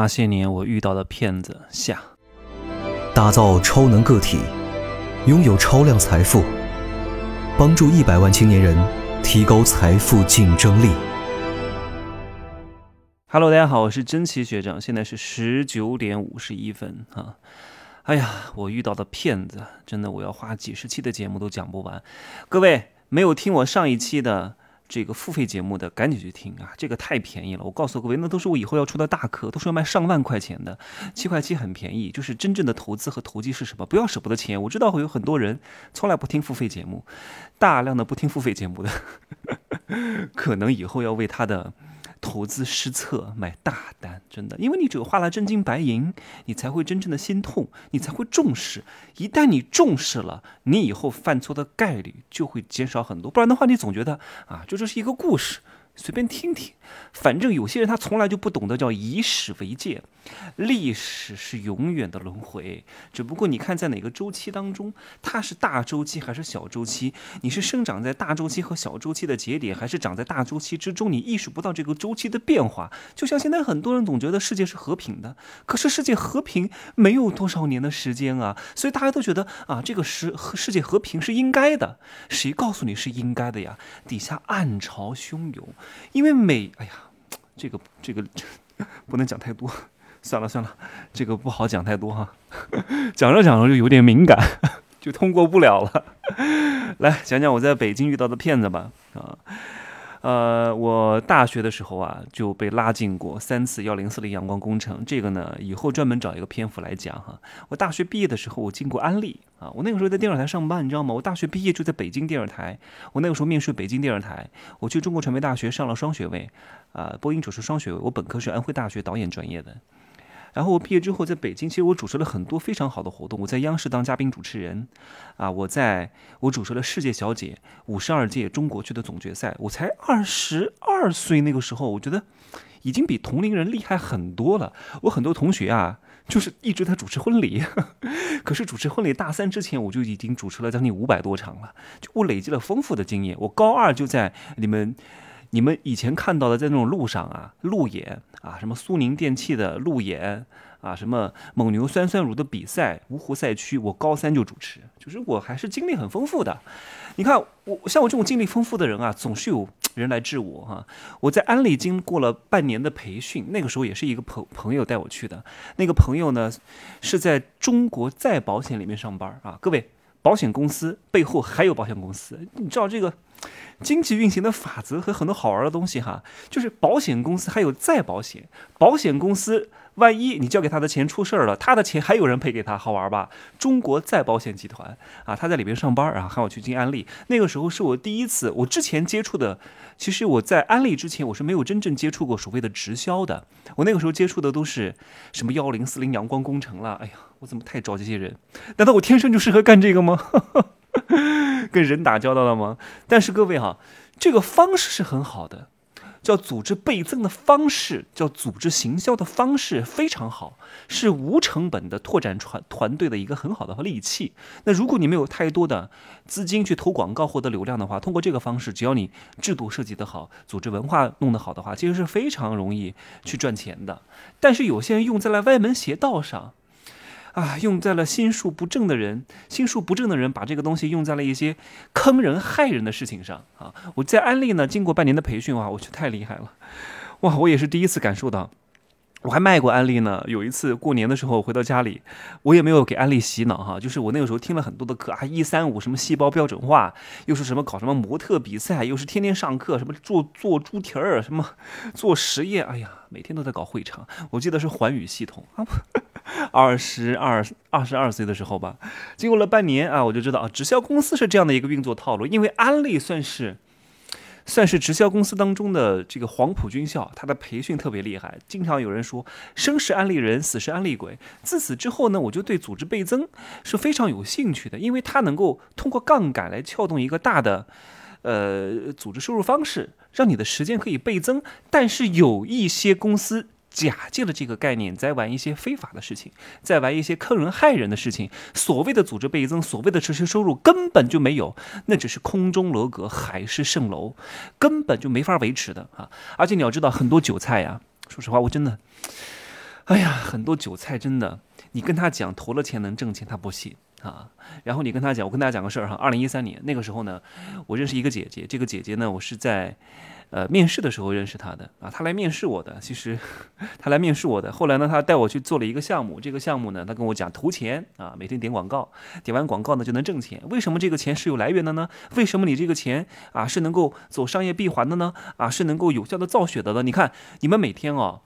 那些年我遇到的骗子下，打造超能个体，拥有超量财富，帮助一百万青年人提高财富竞争力。Hello，大家好，我是真奇学长，现在是十九点五十一分啊。哎呀，我遇到的骗子，真的我要花几十期的节目都讲不完。各位没有听我上一期的这个付费节目的，赶紧去听啊，这个太便宜了。我告诉各位，那都是我以后要出的大课，都是要卖上万块钱的，七块七很便宜。就是真正的投资和投机是什么？不要舍不得钱。我知道会有很多人从来不听付费节目，大量的不听付费节目的，可能以后要为他的。投资失策买大单，真的，因为你只有花了真金白银，你才会真正的心痛，你才会重视。一旦你重视了，你以后犯错的概率就会减少很多。不然的话，你总觉得啊，就这是一个故事，随便听听。反正有些人他从来就不懂得叫以史为鉴，历史是永远的轮回，只不过你看在哪个周期当中，它是大周期还是小周期？你是生长在大周期和小周期的节点，还是长在大周期之中？你意识不到这个周期的变化。就像现在很多人总觉得世界是和平的，可是世界和平没有多少年的时间啊，所以大家都觉得啊，这个世世界和平是应该的。谁告诉你是应该的呀？底下暗潮汹涌，因为美哎呀。这个这个不能讲太多，算了算了，这个不好讲太多哈，讲着讲着就有点敏感，就通过不了了。来讲讲我在北京遇到的骗子吧啊。呃，我大学的时候啊就被拉进过三次幺零四零阳光工程，这个呢以后专门找一个篇幅来讲哈。我大学毕业的时候，我进过安利啊，我那个时候在电视台上班，你知道吗？我大学毕业就在北京电视台，我那个时候面试北京电视台，我去中国传媒大学上了双学位，啊，播音主持双学位，我本科是安徽大学导演专业的。然后我毕业之后在北京，其实我主持了很多非常好的活动。我在央视当嘉宾主持人，啊，我在我主持了世界小姐五十二届中国区的总决赛。我才二十二岁，那个时候我觉得已经比同龄人厉害很多了。我很多同学啊，就是一直在主持婚礼，可是主持婚礼大三之前，我就已经主持了将近五百多场了，就我累积了丰富的经验。我高二就在你们。你们以前看到的，在那种路上啊，路演啊，什么苏宁电器的路演啊，什么蒙牛酸酸乳的比赛，芜湖赛区，我高三就主持，就是我还是经历很丰富的。你看我像我这种经历丰富的人啊，总是有人来治我哈。我在安利经过了半年的培训，那个时候也是一个朋朋友带我去的，那个朋友呢是在中国再保险里面上班啊，各位。保险公司背后还有保险公司，你知道这个经济运行的法则和很多好玩的东西哈，就是保险公司还有再保险，保险公司万一你交给他的钱出事儿了，他的钱还有人赔给他，好玩吧？中国再保险集团啊，他在里边上班啊，喊我去进安利，那个时候是我第一次，我之前接触的，其实我在安利之前我是没有真正接触过所谓的直销的，我那个时候接触的都是什么幺零四零阳光工程了，哎呀。我怎么太招这些人？难道我天生就适合干这个吗？跟人打交道了吗？但是各位哈，这个方式是很好的，叫组织倍增的方式，叫组织行销的方式非常好，是无成本的拓展团团队的一个很好的利器。那如果你没有太多的资金去投广告获得流量的话，通过这个方式，只要你制度设计得好，组织文化弄得好的话，其实是非常容易去赚钱的。但是有些人用在了歪门邪道上。啊，用在了心术不正的人，心术不正的人把这个东西用在了一些坑人害人的事情上啊！我在安利呢，经过半年的培训哇，我去太厉害了，哇，我也是第一次感受到，我还卖过安利呢。有一次过年的时候回到家里，我也没有给安利洗脑哈，就是我那个时候听了很多的课啊，一三五什么细胞标准化，又是什么搞什么模特比赛，又是天天上课，什么做做猪蹄儿，什么 做实验，哎呀，每天都在搞会场。我记得是环宇系统啊。二十二二十二岁的时候吧，经过了半年啊，我就知道啊，直销公司是这样的一个运作套路。因为安利算是算是直销公司当中的这个黄埔军校，它的培训特别厉害。经常有人说生是安利人，死是安利鬼。自此之后呢，我就对组织倍增是非常有兴趣的，因为它能够通过杠杆来撬动一个大的呃组织收入方式，让你的时间可以倍增。但是有一些公司。假借了这个概念，在玩一些非法的事情，在玩一些坑人害人的事情。所谓的组织倍增，所谓的持续收入，根本就没有，那只是空中楼阁，海市蜃楼，根本就没法维持的啊！而且你要知道，很多韭菜呀，说实话，我真的。哎呀，很多韭菜真的，你跟他讲投了钱能挣钱，他不信啊。然后你跟他讲，我跟大家讲个事儿哈，二零一三年那个时候呢，我认识一个姐姐，这个姐姐呢，我是在。呃，面试的时候认识他的啊，他来面试我的，其实他来面试我的。后来呢，他带我去做了一个项目，这个项目呢，他跟我讲投钱啊，每天点广告，点完广告呢就能挣钱。为什么这个钱是有来源的呢？为什么你这个钱啊是能够走商业闭环的呢？啊，是能够有效的造血的呢？你看你们每天哦，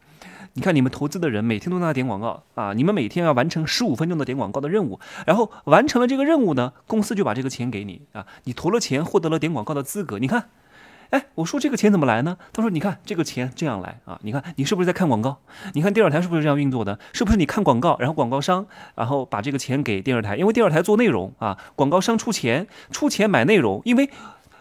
你看你们投资的人每天都在那点广告啊，你们每天要完成十五分钟的点广告的任务，然后完成了这个任务呢，公司就把这个钱给你啊，你投了钱获得了点广告的资格，你看。哎，我说这个钱怎么来呢？他说：“你看这个钱这样来啊，你看你是不是在看广告？你看电视台是不是这样运作的？是不是你看广告，然后广告商然后把这个钱给电视台？因为电视台做内容啊，广告商出钱出钱买内容。因为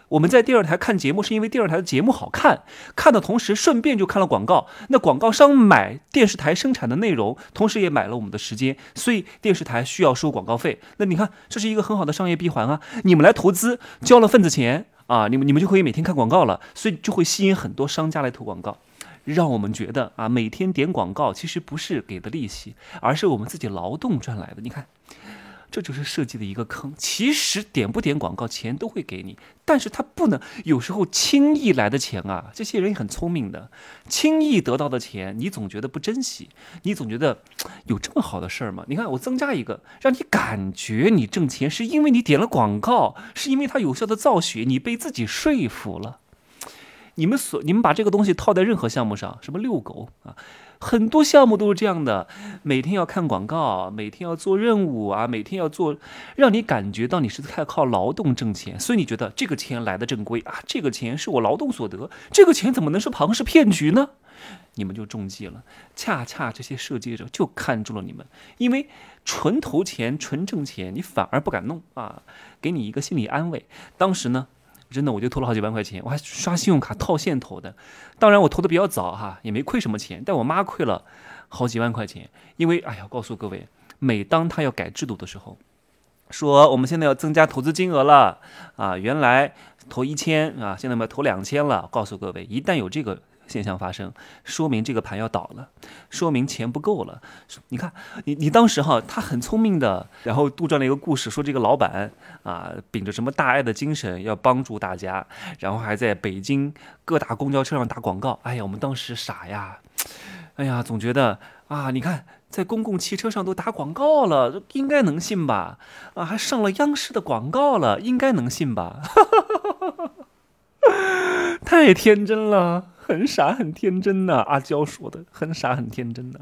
我们在电视台看节目，是因为电视台的节目好看，看的同时顺便就看了广告。那广告商买电视台生产的内容，同时也买了我们的时间，所以电视台需要收广告费。那你看这是一个很好的商业闭环啊！你们来投资，交了份子钱。”啊，你们你们就可以每天看广告了，所以就会吸引很多商家来投广告，让我们觉得啊，每天点广告其实不是给的利息，而是我们自己劳动赚来的。你看。这就是设计的一个坑。其实点不点广告，钱都会给你，但是他不能有时候轻易来的钱啊。这些人也很聪明的，轻易得到的钱，你总觉得不珍惜，你总觉得有这么好的事儿吗？你看，我增加一个，让你感觉你挣钱是因为你点了广告，是因为它有效的造血，你被自己说服了。你们所你们把这个东西套在任何项目上，什么遛狗啊？很多项目都是这样的，每天要看广告，每天要做任务啊，每天要做，让你感觉到你是在靠劳动挣钱，所以你觉得这个钱来的正规啊，这个钱是我劳动所得，这个钱怎么能是庞氏骗局呢？你们就中计了。恰恰这些设计者就看中了你们，因为纯投钱、纯挣钱，你反而不敢弄啊，给你一个心理安慰。当时呢。真的，我就投了好几万块钱，我还刷信用卡套现投的。当然，我投的比较早哈，也没亏什么钱。但我妈亏了好几万块钱，因为哎呀，告诉各位，每当他要改制度的时候，说我们现在要增加投资金额了啊，原来投一千啊，现在我们投两千了。告诉各位，一旦有这个。现象发生，说明这个盘要倒了，说明钱不够了。你看，你你当时哈，他很聪明的，然后杜撰了一个故事，说这个老板啊，秉着什么大爱的精神要帮助大家，然后还在北京各大公交车上打广告。哎呀，我们当时傻呀，哎呀，总觉得啊，你看在公共汽车上都打广告了，应该能信吧？啊，还上了央视的广告了，应该能信吧？太天真了。很傻很天真呐，阿娇说的很傻很天真呐。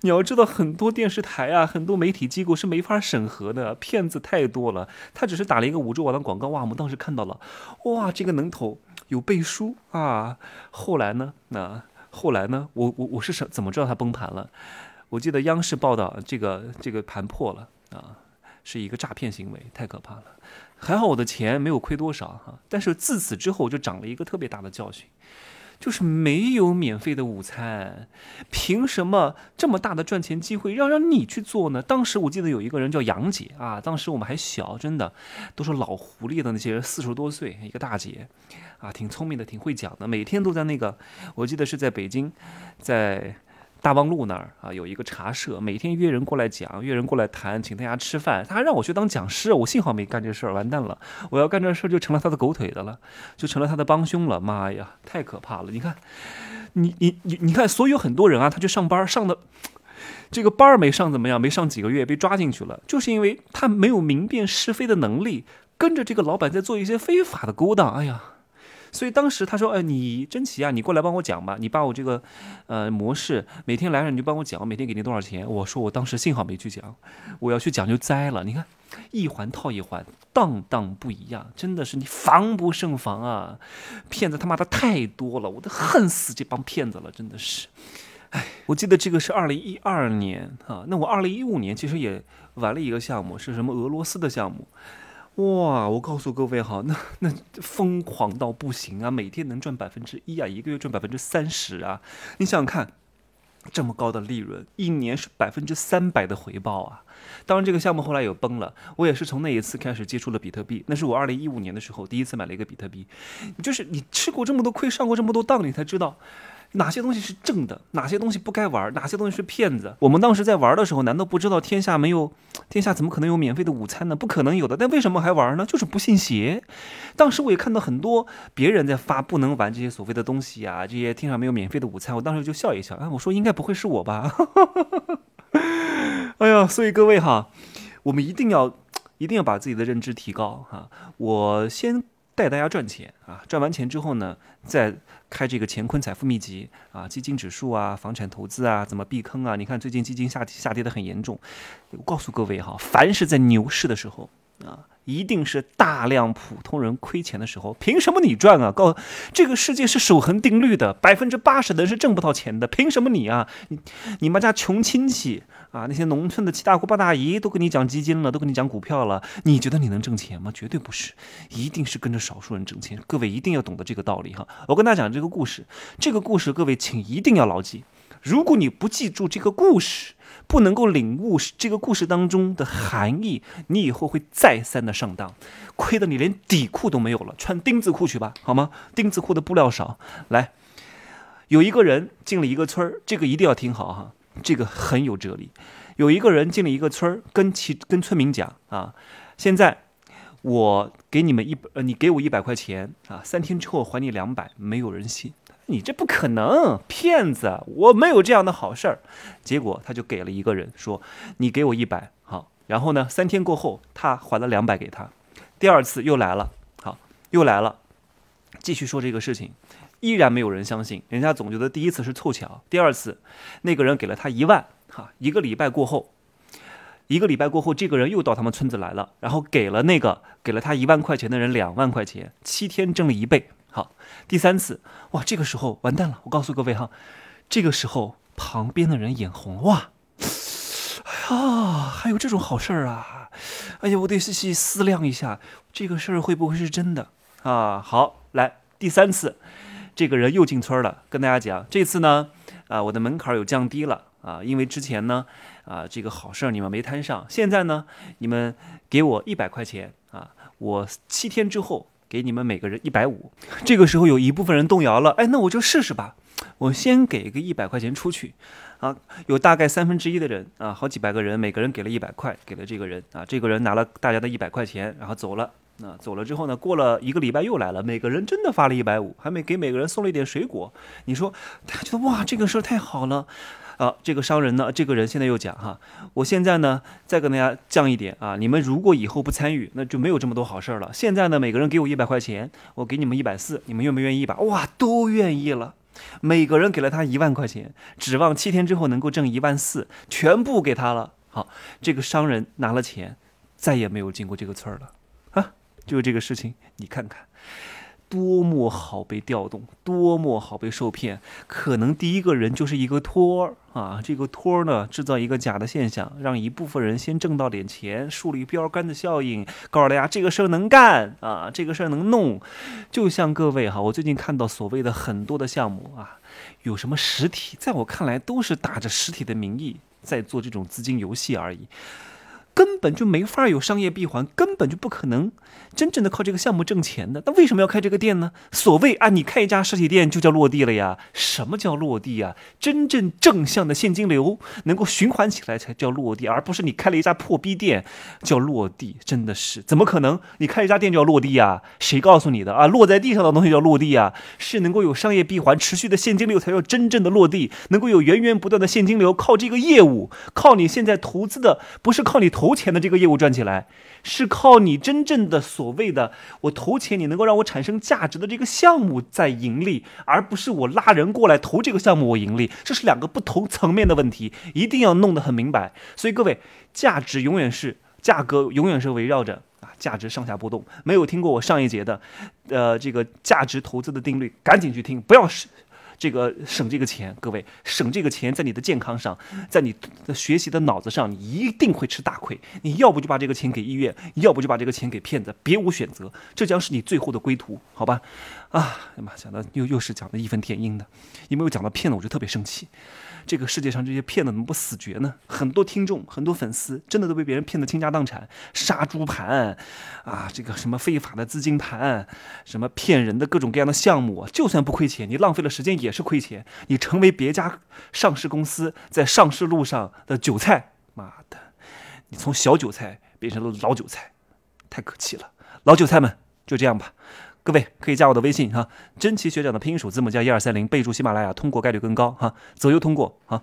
你要知道，很多电视台啊，很多媒体机构是没法审核的，骗子太多了。他只是打了一个五洲网的广告，哇，我们当时看到了，哇，这个能投有背书啊。后来呢，那后来呢，我我我是什怎么知道它崩盘了？我记得央视报道，这个这个盘破了啊，是一个诈骗行为，太可怕了。还好我的钱没有亏多少哈，但是自此之后就长了一个特别大的教训。就是没有免费的午餐，凭什么这么大的赚钱机会要让你去做呢？当时我记得有一个人叫杨姐啊，当时我们还小，真的都是老狐狸的那些人，四十多岁一个大姐，啊，挺聪明的，挺会讲的，每天都在那个，我记得是在北京，在。大望路那儿啊，有一个茶社，每天约人过来讲，约人过来谈，请大家吃饭。他还让我去当讲师，我幸好没干这事儿，完蛋了！我要干这事儿就成了他的狗腿子了，就成了他的帮凶了。妈呀，太可怕了！你看，你你你你看，所有很多人啊，他去上班上的这个班儿没上怎么样，没上几个月被抓进去了，就是因为他没有明辨是非的能力，跟着这个老板在做一些非法的勾当。哎呀！所以当时他说：“哎，你真奇啊，你过来帮我讲吧，你把我这个，呃，模式每天来了你就帮我讲，每天给你多少钱？”我说：“我当时幸好没去讲，我要去讲就栽了。你看，一环套一环，当当不一样，真的是你防不胜防啊！骗子他妈的太多了，我都恨死这帮骗子了，真的是。哎，我记得这个是二零一二年啊，那我二零一五年其实也玩了一个项目，是什么俄罗斯的项目。”哇！我告诉各位哈，那那疯狂到不行啊！每天能赚百分之一啊，一个月赚百分之三十啊！你想想看，这么高的利润，一年是百分之三百的回报啊！当然，这个项目后来有崩了。我也是从那一次开始接触了比特币，那是我二零一五年的时候第一次买了一个比特币。就是你吃过这么多亏，上过这么多当，你才知道，哪些东西是正的，哪些东西不该玩，哪些东西是骗子。我们当时在玩的时候，难道不知道天下没有，天下怎么可能有免费的午餐呢？不可能有的。但为什么还玩呢？就是不信邪。当时我也看到很多别人在发不能玩这些所谓的东西啊，这些天上没有免费的午餐，我当时就笑一笑啊，我说应该不会是我吧？哎呀，所以各位哈，我们一定要一定要把自己的认知提高哈。我先带大家赚钱啊，赚完钱之后呢，再开这个乾坤财富秘籍啊，基金指数啊，房产投资啊，怎么避坑啊？你看最近基金下下跌的很严重，我告诉各位哈，凡是在牛市的时候啊。一定是大量普通人亏钱的时候，凭什么你赚啊？告这个世界是守恒定律的，百分之八十的人是挣不到钱的，凭什么你啊？你你们家穷亲戚啊，那些农村的七大姑八大姨都跟你讲基金了，都跟你讲股票了，你觉得你能挣钱吗？绝对不是，一定是跟着少数人挣钱。各位一定要懂得这个道理哈。我跟大家讲这个故事，这个故事各位请一定要牢记。如果你不记住这个故事，不能够领悟这个故事当中的含义，你以后会再三的上当，亏得你连底裤都没有了，穿丁字裤去吧，好吗？丁字裤的布料少。来，有一个人进了一个村儿，这个一定要听好哈，这个很有哲理。有一个人进了一个村儿，跟其跟村民讲啊，现在我给你们一呃，你给我一百块钱啊，三天之后还你两百，没有人信。你这不可能，骗子！我没有这样的好事儿。结果他就给了一个人说：“你给我一百，好。”然后呢，三天过后，他还了两百给他。第二次又来了，好，又来了，继续说这个事情，依然没有人相信。人家总觉得第一次是凑巧。第二次，那个人给了他一万，哈，一个礼拜过后，一个礼拜过后，这个人又到他们村子来了，然后给了那个给了他一万块钱的人两万块钱，七天挣了一倍。好，第三次，哇，这个时候完蛋了！我告诉各位哈，这个时候旁边的人眼红，哇，哎呀，还有这种好事儿啊！哎呀，我得细细思量一下，这个事儿会不会是真的啊？好，来第三次，这个人又进村了，跟大家讲，这次呢，啊，我的门槛有降低了啊，因为之前呢，啊，这个好事儿你们没摊上，现在呢，你们给我一百块钱啊，我七天之后。给你们每个人一百五，这个时候有一部分人动摇了，哎，那我就试试吧，我先给个一百块钱出去，啊，有大概三分之一的人啊，好几百个人，每个人给了一百块，给了这个人。啊，这个人拿了大家的一百块钱，然后走了，那走了之后呢，过了一个礼拜又来了，每个人真的发了一百五，还没给每个人送了一点水果，你说大家觉得哇，这个事儿太好了。啊，这个商人呢，这个人现在又讲哈，我现在呢再跟大家降一点啊，你们如果以后不参与，那就没有这么多好事了。现在呢，每个人给我一百块钱，我给你们一百四，你们愿不愿意吧？哇，都愿意了，每个人给了他一万块钱，指望七天之后能够挣一万四，全部给他了。好，这个商人拿了钱，再也没有进过这个村儿了啊，就是这个事情，你看看。多么好被调动，多么好被受骗，可能第一个人就是一个托儿啊，这个托儿呢制造一个假的现象，让一部分人先挣到点钱，树立标杆的效应，告诉大家这个事儿能干啊，这个事儿能弄。就像各位哈，我最近看到所谓的很多的项目啊，有什么实体，在我看来都是打着实体的名义在做这种资金游戏而已。根本就没法有商业闭环，根本就不可能真正的靠这个项目挣钱的。那为什么要开这个店呢？所谓啊，你开一家实体店就叫落地了呀？什么叫落地呀？真正正向的现金流能够循环起来才叫落地，而不是你开了一家破逼店叫落地。真的是怎么可能？你开一家店就要落地呀？谁告诉你的啊？落在地上的东西叫落地啊？是能够有商业闭环、持续的现金流才叫真正的落地。能够有源源不断的现金流，靠这个业务，靠你现在投资的，不是靠你投。投钱的这个业务赚起来，是靠你真正的所谓的我投钱，你能够让我产生价值的这个项目在盈利，而不是我拉人过来投这个项目我盈利，这是两个不同层面的问题，一定要弄得很明白。所以各位，价值永远是价格，永远是围绕着啊价值上下波动。没有听过我上一节的，呃，这个价值投资的定律，赶紧去听，不要是。这个省这个钱，各位省这个钱，在你的健康上，在你的学习的脑子上，你一定会吃大亏。你要不就把这个钱给医院，要不就把这个钱给骗子，别无选择。这将是你最后的归途，好吧？啊，哎妈，讲的又又是讲的义愤填膺的，因为我讲到骗子，我就特别生气。这个世界上这些骗子怎么不死绝呢？很多听众、很多粉丝真的都被别人骗得倾家荡产，杀猪盘，啊，这个什么非法的资金盘，什么骗人的各种各样的项目，就算不亏钱，你浪费了时间也是亏钱。你成为别家上市公司在上市路上的韭菜，妈的，你从小韭菜变成了老韭菜，太可气了。老韭菜们，就这样吧。各位可以加我的微信哈，真奇学长的拼音首字母加一二三零，备注喜马拉雅，通过概率更高哈，左右通过哈。